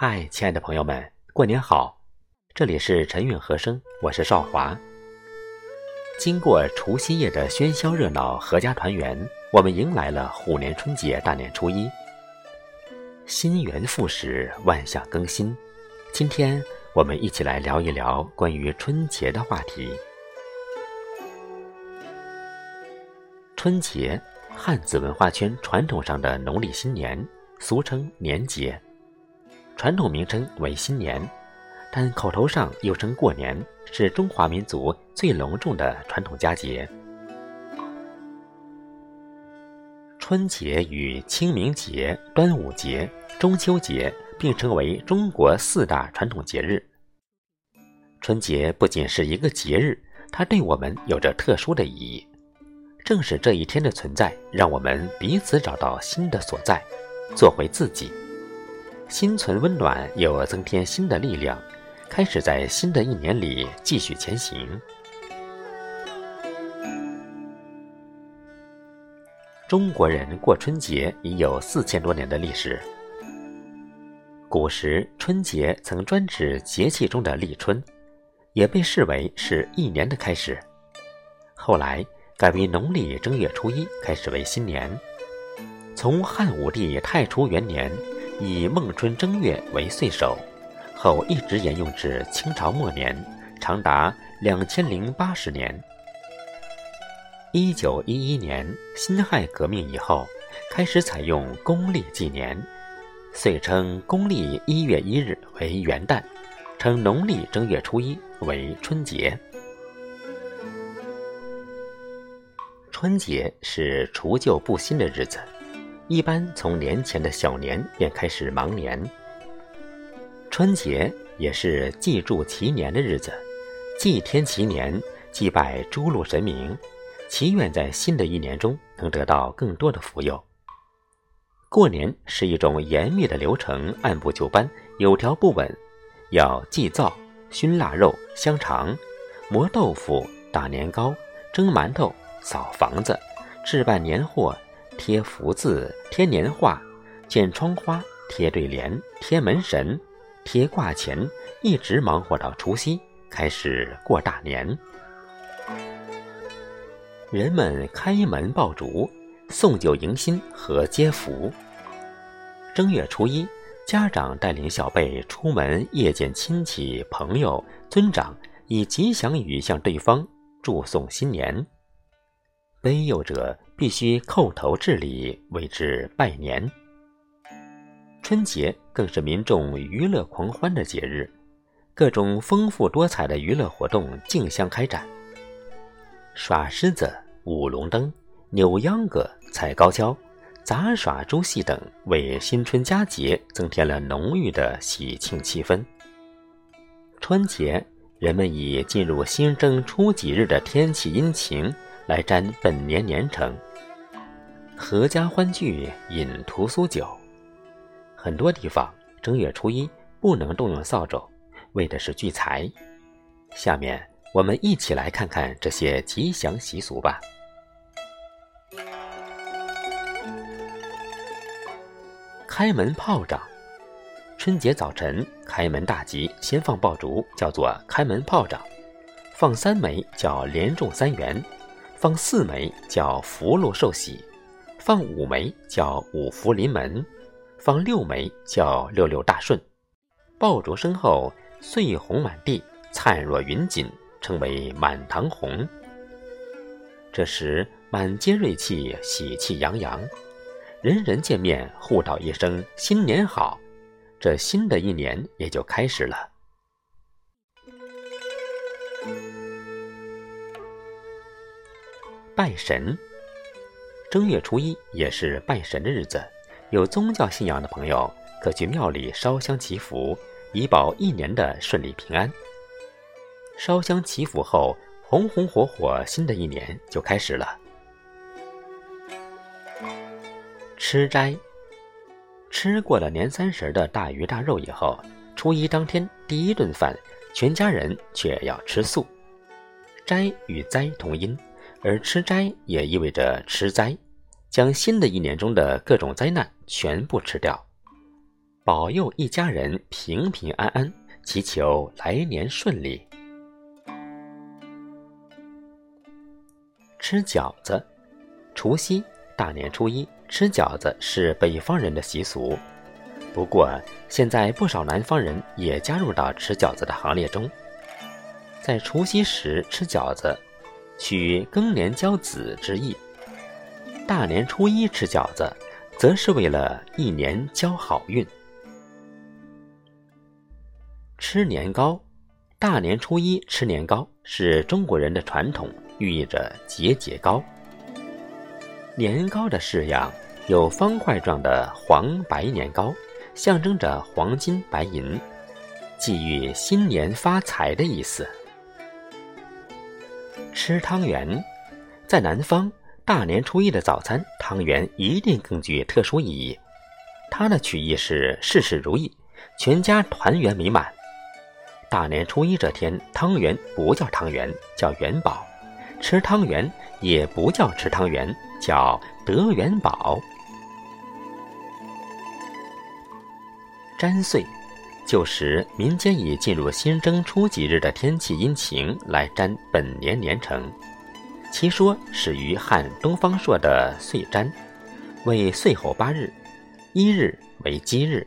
嗨，亲爱的朋友们，过年好！这里是陈韵和声，我是少华。经过除夕夜的喧嚣热闹、阖家团圆，我们迎来了虎年春节大年初一。新元复始，万象更新。今天我们一起来聊一聊关于春节的话题。春节，汉字文化圈传统上的农历新年，俗称年节。传统名称为新年，但口头上又称过年，是中华民族最隆重的传统佳节。春节与清明节、端午节、中秋节并称为中国四大传统节日。春节不仅是一个节日，它对我们有着特殊的意义。正是这一天的存在，让我们彼此找到新的所在，做回自己。心存温暖，又增添新的力量，开始在新的一年里继续前行。中国人过春节已有四千多年的历史。古时春节曾专指节气中的立春，也被视为是一年的开始。后来改为农历正月初一开始为新年，从汉武帝太初元年。以孟春正月为岁首，后一直沿用至清朝末年，长达两千零八十年。一九一一年辛亥革命以后，开始采用公历纪年，遂称公历一月一日为元旦，称农历正月初一为春节。春节是除旧布新的日子。一般从年前的小年便开始忙年。春节也是祭祝祈年的日子，祭天祈年，祭拜诸路神明，祈愿在新的一年中能得到更多的福佑。过年是一种严密的流程，按部就班，有条不紊，要祭灶、熏腊肉、香肠、磨豆腐、打年糕、蒸馒头、扫房子、置办年货。贴福字、贴年画、剪窗花、贴对联、贴门神、贴挂钱，一直忙活到除夕，开始过大年。人们开门爆竹、送酒迎新和接福。正月初一，家长带领小辈出门谒见亲戚、朋友、尊长，以吉祥语向对方祝送新年。背幼者。必须叩头致礼，为之拜年。春节更是民众娱乐狂欢的节日，各种丰富多彩的娱乐活动竞相开展。耍狮子、舞龙灯、扭秧歌、踩高跷、杂耍诸戏等，为新春佳节增添了浓郁的喜庆气氛。春节，人们以进入新生初几日的天气阴晴来占本年年成。合家欢聚，饮屠苏酒。很多地方正月初一不能动用扫帚，为的是聚财。下面我们一起来看看这些吉祥习俗吧。开门炮仗，春节早晨开门大吉，先放爆竹，叫做开门炮仗；放三枚叫连中三元，放四枚叫福禄寿喜。放五枚叫五福临门，放六枚叫六六大顺。爆竹声后，碎红满地，灿若云锦，称为满堂红。这时满街瑞气，喜气洋洋，人人见面互道一声新年好，这新的一年也就开始了。拜神。正月初一也是拜神的日子，有宗教信仰的朋友可去庙里烧香祈福，以保一年的顺利平安。烧香祈福后，红红火火，新的一年就开始了。吃斋，吃过了年三十的大鱼大肉以后，初一当天第一顿饭，全家人却要吃素。斋与灾同音。而吃斋也意味着吃灾，将新的一年中的各种灾难全部吃掉。保佑一家人平平安安，祈求来年顺利。吃饺子，除夕、大年初一吃饺子是北方人的习俗，不过现在不少南方人也加入到吃饺子的行列中。在除夕时吃饺子，取更年交子之意；大年初一吃饺子，则是为了一年交好运。吃年糕，大年初一吃年糕是中国人的传统。寓意着节节高。年糕的式样有方块状的黄白年糕，象征着黄金白银，寄予新年发财的意思。吃汤圆，在南方，大年初一的早餐汤圆一定更具特殊意义。它的取意是事事如意，全家团圆美满。大年初一这天，汤圆不叫汤圆，叫元宝。吃汤圆也不叫吃汤圆，叫得元宝。粘岁，旧时民间以进入新征初几日的天气阴晴来占本年年成。其说始于汉东方朔的《岁占》，为岁后八日：一日为鸡日，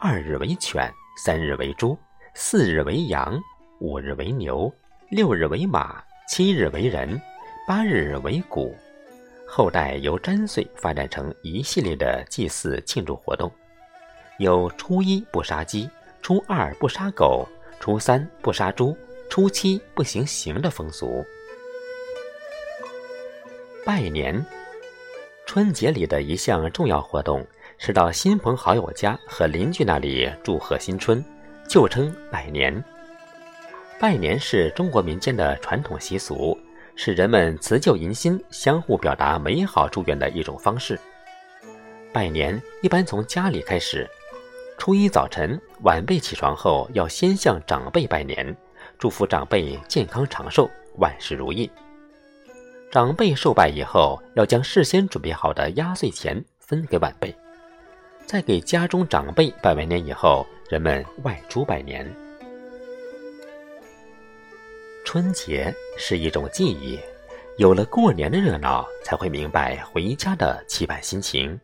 二日为犬，三日为猪，四日为羊，五日为牛，六日为马。七日为人，八日为谷，后代由占岁发展成一系列的祭祀庆祝活动，有初一不杀鸡，初二不杀狗，初三不杀猪，初七不行刑的风俗。拜年，春节里的一项重要活动是到亲朋好友家和邻居那里祝贺新春，就称拜年。拜年是中国民间的传统习俗，是人们辞旧迎新、相互表达美好祝愿的一种方式。拜年一般从家里开始，初一早晨，晚辈起床后要先向长辈拜年，祝福长辈健康长寿、万事如意。长辈受拜以后，要将事先准备好的压岁钱分给晚辈。在给家中长辈拜完年以后，人们外出拜年。春节是一种记忆，有了过年的热闹，才会明白回家的期盼心情。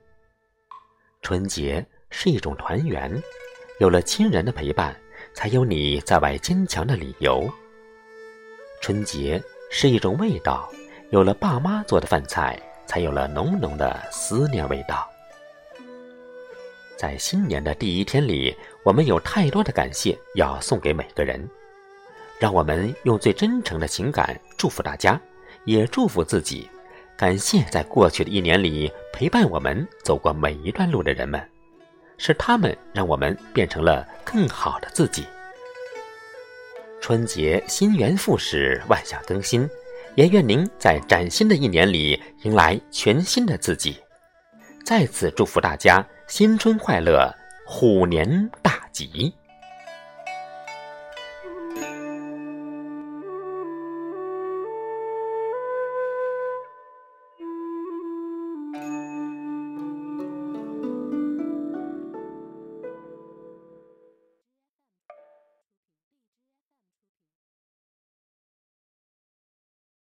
春节是一种团圆，有了亲人的陪伴，才有你在外坚强的理由。春节是一种味道，有了爸妈做的饭菜，才有了浓浓的思念味道。在新年的第一天里，我们有太多的感谢要送给每个人。让我们用最真诚的情感祝福大家，也祝福自己。感谢在过去的一年里陪伴我们走过每一段路的人们，是他们让我们变成了更好的自己。春节新元复始，万象更新，也愿您在崭新的一年里迎来全新的自己。再次祝福大家新春快乐，虎年大吉！